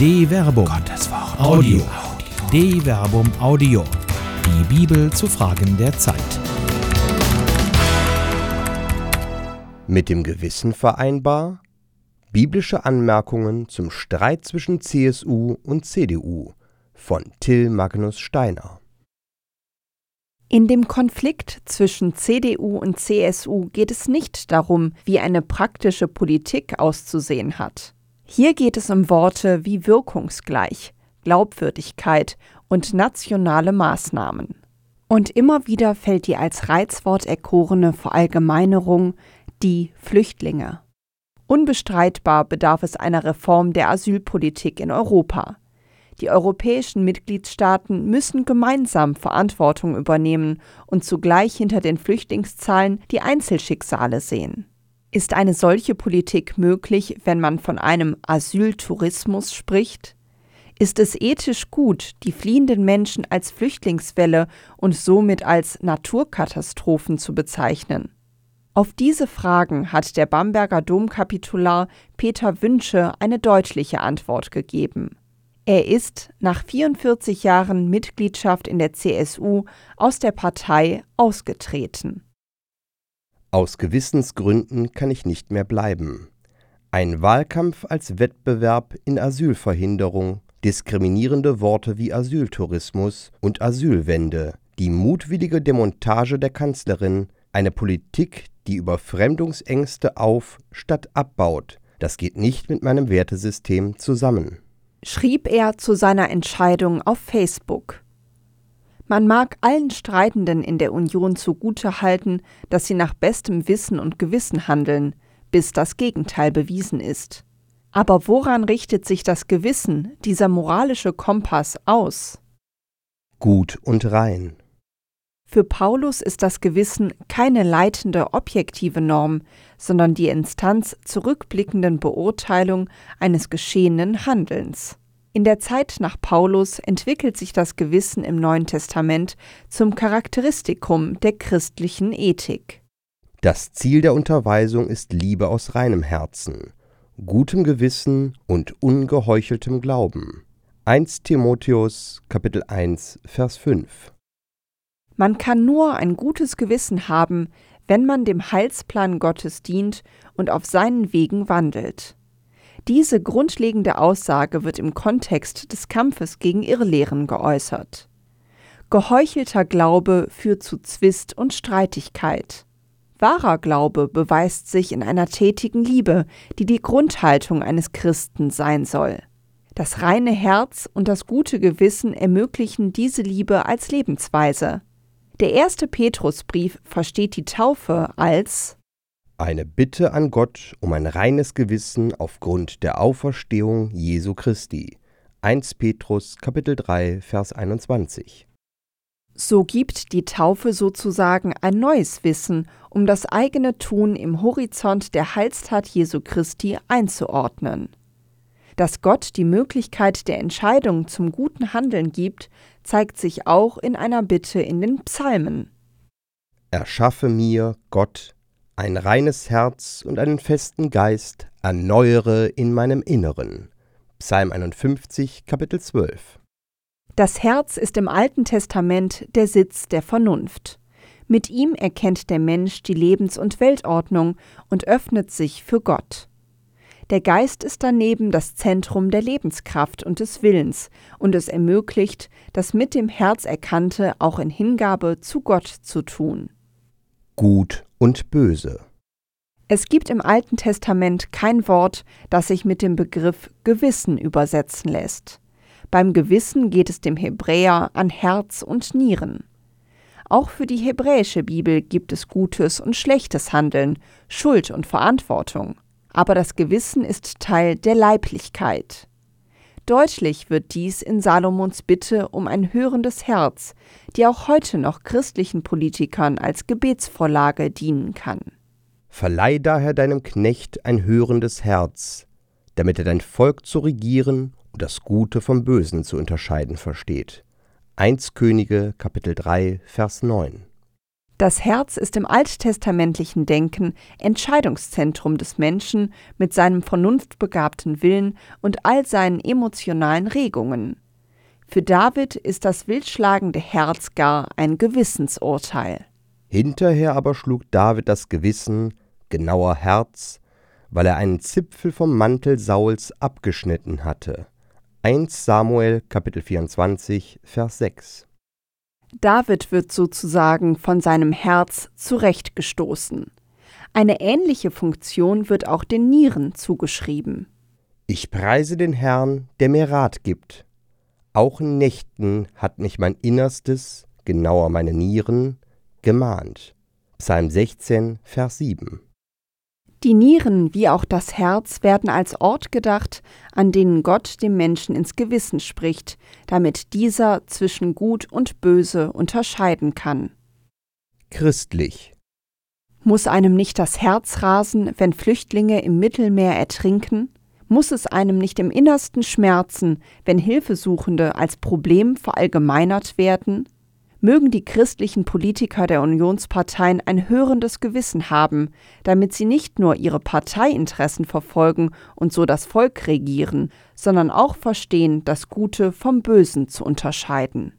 De Verbum. Gottes Wort. Audio. De Verbum Audio. Die Bibel zu Fragen der Zeit. Mit dem Gewissen vereinbar? Biblische Anmerkungen zum Streit zwischen CSU und CDU von Till Magnus Steiner. In dem Konflikt zwischen CDU und CSU geht es nicht darum, wie eine praktische Politik auszusehen hat. Hier geht es um Worte wie wirkungsgleich, Glaubwürdigkeit und nationale Maßnahmen. Und immer wieder fällt die als Reizwort erkorene Verallgemeinerung die Flüchtlinge. Unbestreitbar bedarf es einer Reform der Asylpolitik in Europa. Die europäischen Mitgliedstaaten müssen gemeinsam Verantwortung übernehmen und zugleich hinter den Flüchtlingszahlen die Einzelschicksale sehen. Ist eine solche Politik möglich, wenn man von einem Asyltourismus spricht? Ist es ethisch gut, die fliehenden Menschen als Flüchtlingswelle und somit als Naturkatastrophen zu bezeichnen? Auf diese Fragen hat der Bamberger Domkapitular Peter Wünsche eine deutliche Antwort gegeben. Er ist nach 44 Jahren Mitgliedschaft in der CSU aus der Partei ausgetreten. Aus Gewissensgründen kann ich nicht mehr bleiben. Ein Wahlkampf als Wettbewerb in Asylverhinderung, diskriminierende Worte wie Asyltourismus und Asylwende, die mutwillige Demontage der Kanzlerin, eine Politik, die Überfremdungsängste auf statt abbaut, das geht nicht mit meinem Wertesystem zusammen schrieb er zu seiner Entscheidung auf Facebook. Man mag allen Streitenden in der Union zugute halten, dass sie nach bestem Wissen und Gewissen handeln, bis das Gegenteil bewiesen ist. Aber woran richtet sich das Gewissen, dieser moralische Kompass, aus? Gut und rein. Für Paulus ist das Gewissen keine leitende objektive Norm, sondern die Instanz zur rückblickenden Beurteilung eines geschehenen Handelns. In der Zeit nach Paulus entwickelt sich das Gewissen im Neuen Testament zum Charakteristikum der christlichen Ethik. Das Ziel der Unterweisung ist Liebe aus reinem Herzen, gutem Gewissen und ungeheucheltem Glauben. 1 Timotheus Kapitel 1 Vers 5 man kann nur ein gutes Gewissen haben, wenn man dem Heilsplan Gottes dient und auf seinen Wegen wandelt. Diese grundlegende Aussage wird im Kontext des Kampfes gegen Irrlehren geäußert. Geheuchelter Glaube führt zu Zwist und Streitigkeit. Wahrer Glaube beweist sich in einer tätigen Liebe, die die Grundhaltung eines Christen sein soll. Das reine Herz und das gute Gewissen ermöglichen diese Liebe als Lebensweise. Der erste Petrusbrief versteht die Taufe als eine Bitte an Gott um ein reines Gewissen aufgrund der Auferstehung Jesu Christi. 1 Petrus Kapitel 3 Vers 21. So gibt die Taufe sozusagen ein neues Wissen, um das eigene Tun im Horizont der Heilstat Jesu Christi einzuordnen. Dass Gott die Möglichkeit der Entscheidung zum guten Handeln gibt, zeigt sich auch in einer Bitte in den Psalmen. Erschaffe mir, Gott, ein reines Herz und einen festen Geist, erneuere in meinem Inneren. Psalm 51, Kapitel 12. Das Herz ist im Alten Testament der Sitz der Vernunft. Mit ihm erkennt der Mensch die Lebens- und Weltordnung und öffnet sich für Gott. Der Geist ist daneben das Zentrum der Lebenskraft und des Willens, und es ermöglicht, das mit dem Herz Erkannte auch in Hingabe zu Gott zu tun. Gut und böse. Es gibt im Alten Testament kein Wort, das sich mit dem Begriff Gewissen übersetzen lässt. Beim Gewissen geht es dem Hebräer an Herz und Nieren. Auch für die hebräische Bibel gibt es gutes und schlechtes Handeln, Schuld und Verantwortung aber das Gewissen ist Teil der Leiblichkeit. Deutlich wird dies in Salomons Bitte um ein hörendes Herz, die auch heute noch christlichen Politikern als Gebetsvorlage dienen kann. Verleih daher deinem Knecht ein hörendes Herz, damit er dein Volk zu regieren und das Gute vom Bösen zu unterscheiden versteht. 1 Könige Kapitel 3 Vers 9 Das Herz ist im alttestamentlichen Denken Entscheidungszentrum des Menschen mit seinem vernunftbegabten Willen und all seinen emotionalen Regungen. Für David ist das wildschlagende Herz gar ein Gewissensurteil. Hinterher aber schlug David das Gewissen, genauer Herz, weil er einen Zipfel vom Mantel Sauls abgeschnitten hatte. 1 Samuel Kapitel 24 Vers 6 David wird sozusagen von seinem Herz zurechtgestoßen. Eine ähnliche Funktion wird auch den Nieren zugeschrieben. Ich preise den Herrn, der mir Rat gibt. Auch in Nächten hat mich mein Innerstes, genauer meine Nieren, gemahnt. Psalm 16, Vers 7. Die Nieren wie auch das Herz werden als Ort gedacht, an denen Gott dem Menschen ins Gewissen spricht, damit dieser zwischen Gut und Böse unterscheiden kann. Christlich. Muss einem nicht das Herz rasen, wenn Flüchtlinge im Mittelmeer ertrinken? Muss es einem nicht im Innersten schmerzen, wenn Hilfesuchende als Problem verallgemeinert werden? Mögen die christlichen Politiker der Unionsparteien ein hörendes Gewissen haben, damit sie nicht nur ihre Parteiinteressen verfolgen und so das Volk regieren, sondern auch verstehen, das Gute vom Bösen zu unterscheiden.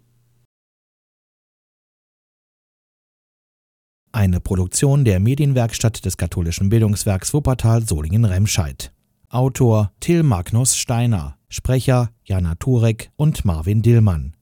Eine Produktion der Medienwerkstatt des katholischen Bildungswerks Wuppertal Solingen-Remscheid. Autor Till Magnus Steiner, Sprecher Jana Turek und Marvin Dillmann.